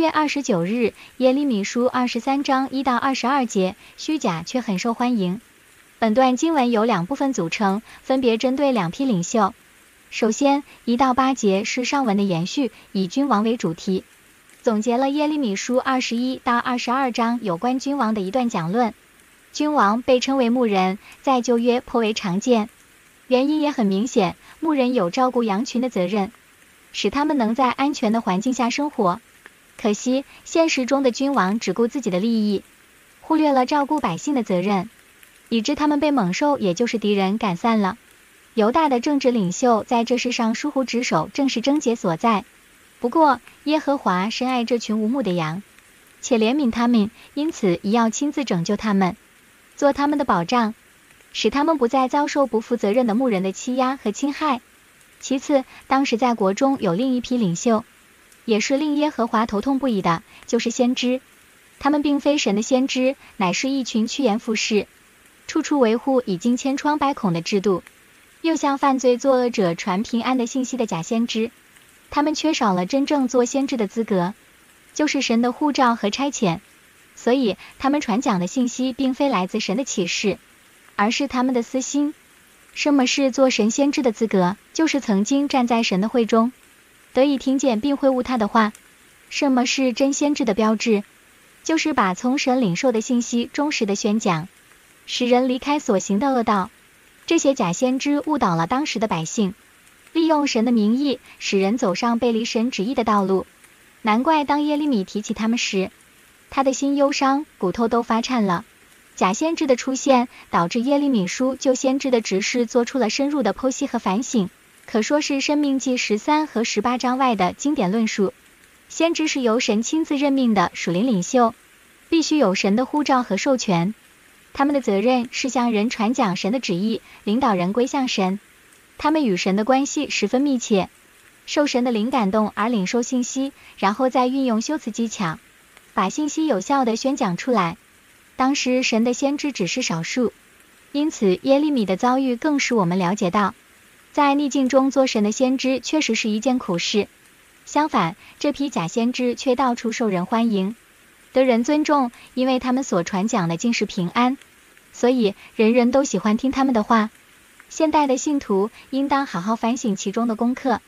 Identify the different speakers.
Speaker 1: 月二十九日，耶利米书二十三章一到二十二节，虚假却很受欢迎。本段经文由两部分组成，分别针对两批领袖。首先，一到八节是上文的延续，以君王为主题，总结了耶利米书二十一到二十二章有关君王的一段讲论。君王被称为牧人，在旧约颇为常见，原因也很明显，牧人有照顾羊群的责任，使他们能在安全的环境下生活。可惜，现实中的君王只顾自己的利益，忽略了照顾百姓的责任。以致他们被猛兽，也就是敌人赶散了。犹大的政治领袖在这世上疏忽职守，正是症结所在。不过，耶和华深爱这群无牧的羊，且怜悯他们，因此宜要亲自拯救他们，做他们的保障，使他们不再遭受不负责任的牧人的欺压和侵害。其次，当时在国中有另一批领袖，也是令耶和华头痛不已的，就是先知。他们并非神的先知，乃是一群趋炎附势。处处维护已经千疮百孔的制度，又向犯罪作恶者传平安的信息的假先知，他们缺少了真正做先知的资格，就是神的护照和差遣，所以他们传讲的信息并非来自神的启示，而是他们的私心。什么是做神先知的资格？就是曾经站在神的会中，得以听见并会悟他的话。什么是真先知的标志？就是把从神领受的信息忠实的宣讲。使人离开所行的恶道，这些假先知误导了当时的百姓，利用神的名义使人走上背离神旨意的道路。难怪当耶利米提起他们时，他的心忧伤，骨头都发颤了。假先知的出现，导致耶利米书就先知的职事做出了深入的剖析和反省，可说是申命记十三和十八章外的经典论述。先知是由神亲自任命的属灵领袖，必须有神的呼召和授权。他们的责任是向人传讲神的旨意，领导人归向神。他们与神的关系十分密切，受神的灵感动而领受信息，然后再运用修辞技巧，把信息有效地宣讲出来。当时神的先知只是少数，因此耶利米的遭遇更使我们了解到，在逆境中做神的先知确实是一件苦事。相反，这批假先知却到处受人欢迎。得人尊重，因为他们所传讲的竟是平安，所以人人都喜欢听他们的话。现代的信徒应当好好反省其中的功课。